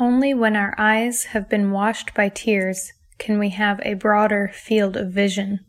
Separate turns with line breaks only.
Only when our eyes have been washed by tears can we have a broader field of vision.